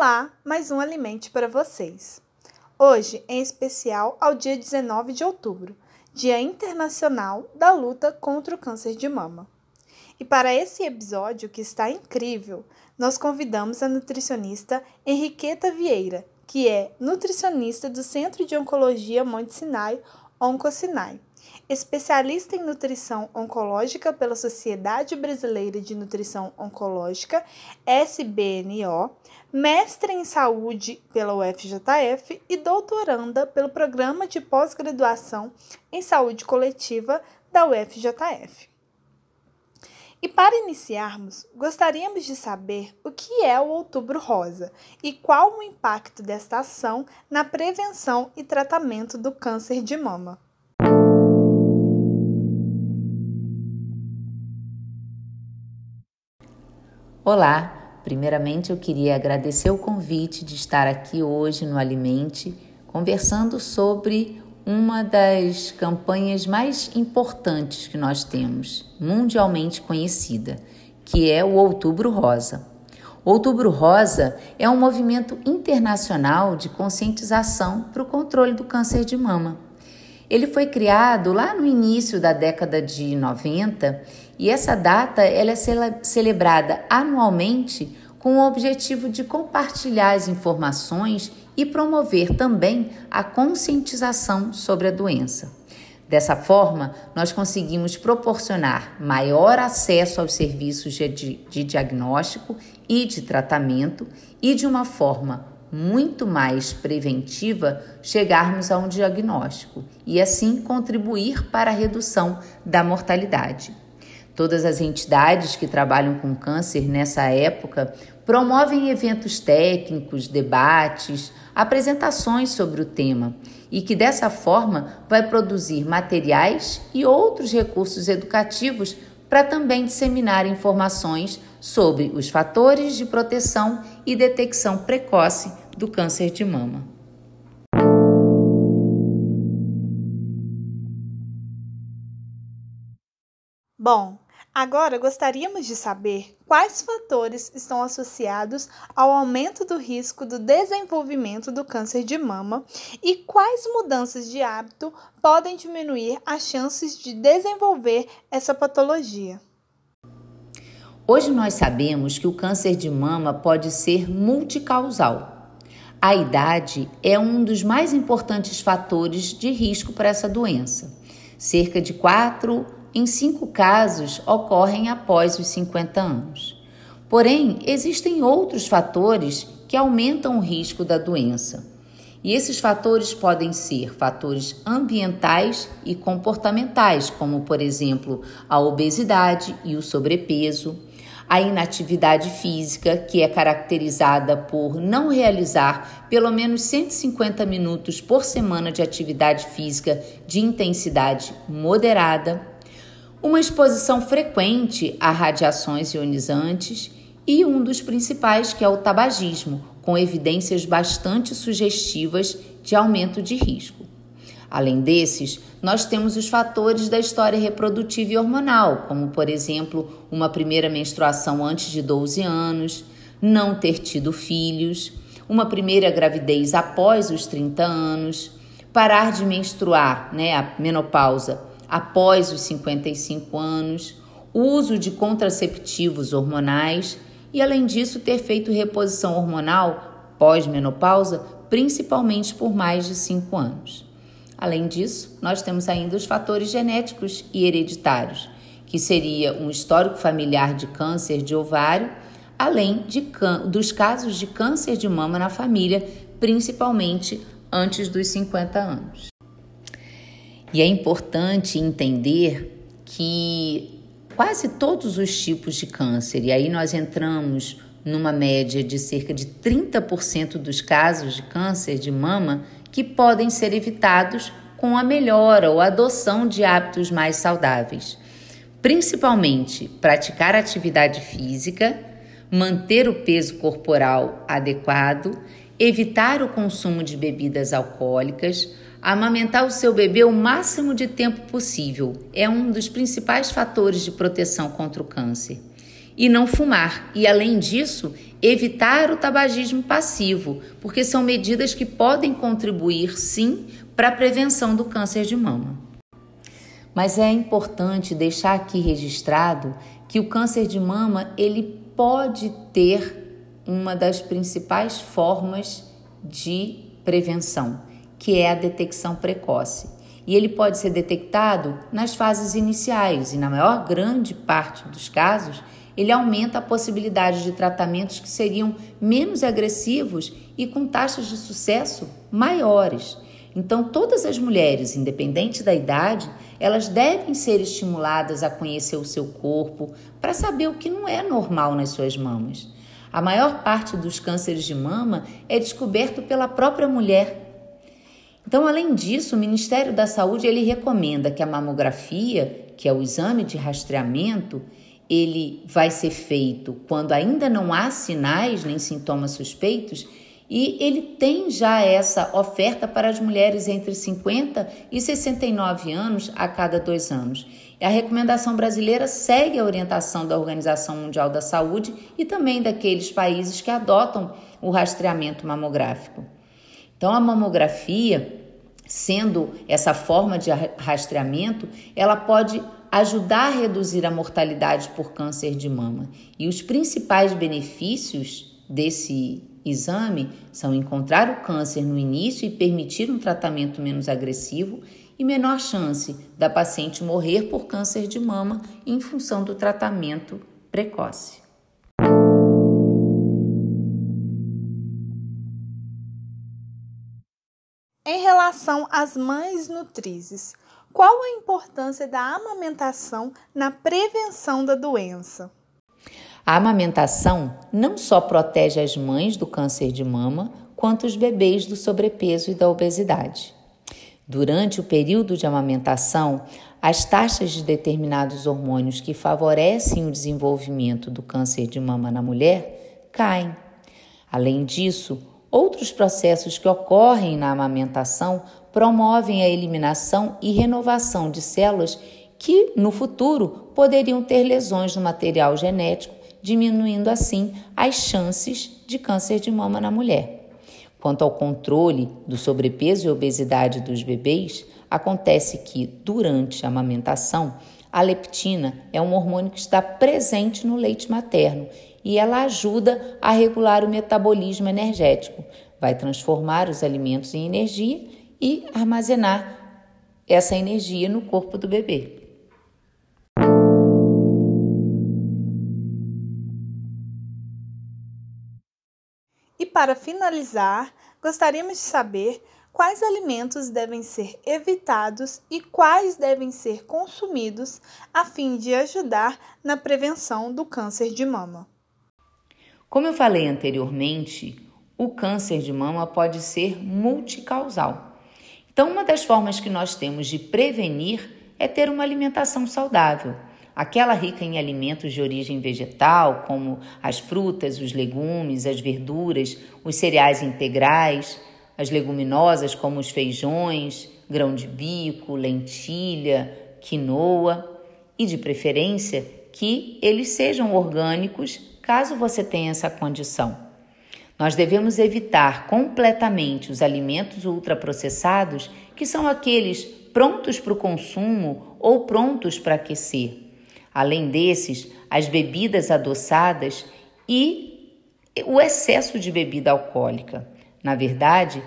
Olá, mais um Alimente para vocês. Hoje, em especial, ao dia 19 de outubro, Dia Internacional da Luta contra o Câncer de Mama. E para esse episódio, que está incrível, nós convidamos a nutricionista Henriqueta Vieira, que é nutricionista do Centro de Oncologia Monte Sinai, Oncosinai especialista em nutrição oncológica pela Sociedade Brasileira de Nutrição Oncológica, SBNO, mestre em saúde pela UFJF e doutoranda pelo Programa de Pós-Graduação em Saúde Coletiva da UFJF. E para iniciarmos, gostaríamos de saber o que é o Outubro Rosa e qual o impacto desta ação na prevenção e tratamento do câncer de mama. Olá, primeiramente eu queria agradecer o convite de estar aqui hoje no Alimente, conversando sobre uma das campanhas mais importantes que nós temos, mundialmente conhecida, que é o Outubro Rosa. Outubro Rosa é um movimento internacional de conscientização para o controle do câncer de mama. Ele foi criado lá no início da década de 90 e essa data ela é celebrada anualmente com o objetivo de compartilhar as informações e promover também a conscientização sobre a doença. Dessa forma, nós conseguimos proporcionar maior acesso aos serviços de, de diagnóstico e de tratamento e, de uma forma muito mais preventiva, chegarmos a um diagnóstico e assim contribuir para a redução da mortalidade. Todas as entidades que trabalham com câncer nessa época promovem eventos técnicos, debates, apresentações sobre o tema e que dessa forma vai produzir materiais e outros recursos educativos para também disseminar informações sobre os fatores de proteção e detecção precoce do câncer de mama. Bom, Agora, gostaríamos de saber quais fatores estão associados ao aumento do risco do desenvolvimento do câncer de mama e quais mudanças de hábito podem diminuir as chances de desenvolver essa patologia. Hoje nós sabemos que o câncer de mama pode ser multicausal. A idade é um dos mais importantes fatores de risco para essa doença. Cerca de 4 em cinco casos ocorrem após os 50 anos. Porém, existem outros fatores que aumentam o risco da doença. E esses fatores podem ser fatores ambientais e comportamentais, como, por exemplo, a obesidade e o sobrepeso, a inatividade física, que é caracterizada por não realizar pelo menos 150 minutos por semana de atividade física de intensidade moderada uma exposição frequente a radiações ionizantes e um dos principais, que é o tabagismo, com evidências bastante sugestivas de aumento de risco. Além desses, nós temos os fatores da história reprodutiva e hormonal, como, por exemplo, uma primeira menstruação antes de 12 anos, não ter tido filhos, uma primeira gravidez após os 30 anos, parar de menstruar, né, a menopausa, após os 55 anos, uso de contraceptivos hormonais e, além disso, ter feito reposição hormonal pós-menopausa, principalmente por mais de 5 anos. Além disso, nós temos ainda os fatores genéticos e hereditários, que seria um histórico familiar de câncer de ovário, além de, dos casos de câncer de mama na família, principalmente antes dos 50 anos. E é importante entender que quase todos os tipos de câncer, e aí nós entramos numa média de cerca de 30% dos casos de câncer de mama que podem ser evitados com a melhora ou adoção de hábitos mais saudáveis. Principalmente praticar atividade física, manter o peso corporal adequado, evitar o consumo de bebidas alcoólicas, Amamentar o seu bebê o máximo de tempo possível é um dos principais fatores de proteção contra o câncer. e não fumar. E além disso, evitar o tabagismo passivo, porque são medidas que podem contribuir sim para a prevenção do câncer de mama. Mas é importante deixar aqui registrado que o câncer de mama ele pode ter uma das principais formas de prevenção, que é a detecção precoce. E ele pode ser detectado nas fases iniciais e na maior grande parte dos casos, ele aumenta a possibilidade de tratamentos que seriam menos agressivos e com taxas de sucesso maiores. Então, todas as mulheres, independente da idade, elas devem ser estimuladas a conhecer o seu corpo para saber o que não é normal nas suas mamas. A maior parte dos cânceres de mama é descoberto pela própria mulher. Então, além disso, o Ministério da Saúde ele recomenda que a mamografia, que é o exame de rastreamento, ele vai ser feito quando ainda não há sinais nem sintomas suspeitos e ele tem já essa oferta para as mulheres entre 50 e 69 anos a cada dois anos. E a recomendação brasileira segue a orientação da Organização Mundial da Saúde e também daqueles países que adotam o rastreamento mamográfico. Então, a mamografia, sendo essa forma de rastreamento, ela pode ajudar a reduzir a mortalidade por câncer de mama. E os principais benefícios desse exame são encontrar o câncer no início e permitir um tratamento menos agressivo e menor chance da paciente morrer por câncer de mama em função do tratamento precoce. Relação às mães nutrizes, qual a importância da amamentação na prevenção da doença? A amamentação não só protege as mães do câncer de mama, quanto os bebês do sobrepeso e da obesidade. Durante o período de amamentação, as taxas de determinados hormônios que favorecem o desenvolvimento do câncer de mama na mulher caem. Além disso, outros processos que ocorrem na amamentação promovem a eliminação e renovação de células que, no futuro, poderiam ter lesões no material genético, diminuindo assim as chances de câncer de mama na mulher. Quanto ao controle do sobrepeso e obesidade dos bebês, acontece que, durante a amamentação, a leptina é um hormônio que está presente no leite materno e ela ajuda a regular o metabolismo energético, vai transformar os alimentos em energia e armazenar essa energia no corpo do bebê. E para finalizar, gostaríamos de saber quais alimentos devem ser evitados e quais devem ser consumidos a fim de ajudar na prevenção do câncer de mama. Como eu falei anteriormente, o câncer de mama pode ser multicausal. Então, uma das formas que nós temos de prevenir é ter uma alimentação saudável, aquela rica em alimentos de origem vegetal, como as frutas, os legumes, as verduras, os cereais integrais, as leguminosas, como os feijões, grão de bico, lentilha, quinoa, e de preferência que eles sejam orgânicos, caso você tenha essa condição. Nós devemos evitar completamente os alimentos ultraprocessados, que são aqueles prontos para o consumo ou prontos para aquecer. Além desses, as bebidas adoçadas e o excesso de bebida alcoólica. Na verdade,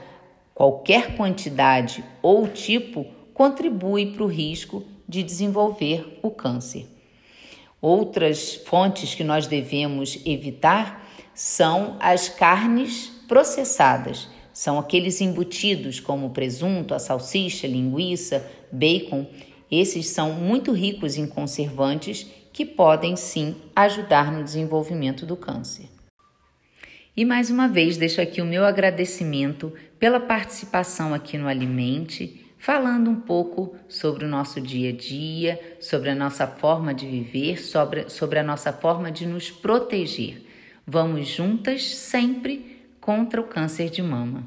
qualquer quantidade ou tipo contribui para o risco de desenvolver o câncer. Outras fontes que nós devemos evitar são as carnes processadas. São aqueles embutidos como o presunto, a salsicha, linguiça, bacon. Esses são muito ricos em conservantes que podem sim ajudar no desenvolvimento do câncer. E mais uma vez deixo aqui o meu agradecimento pela participação aqui no Alimente, falando um pouco sobre o nosso dia a dia, sobre a nossa forma de viver, sobre, sobre a nossa forma de nos proteger. Vamos juntas sempre contra o câncer de mama.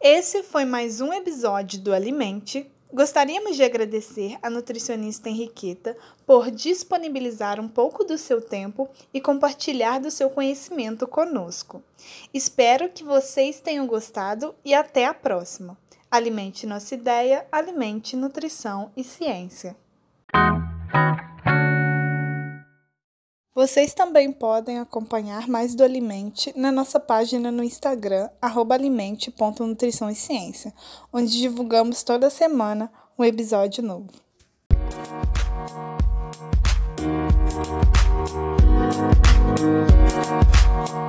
Esse foi mais um episódio do Alimente Gostaríamos de agradecer a nutricionista Henriqueta por disponibilizar um pouco do seu tempo e compartilhar do seu conhecimento conosco. Espero que vocês tenham gostado e até a próxima. Alimente nossa ideia, alimente nutrição e ciência. Vocês também podem acompanhar mais do Alimente na nossa página no Instagram, alimente.nutrição e ciência, onde divulgamos toda semana um episódio novo. Música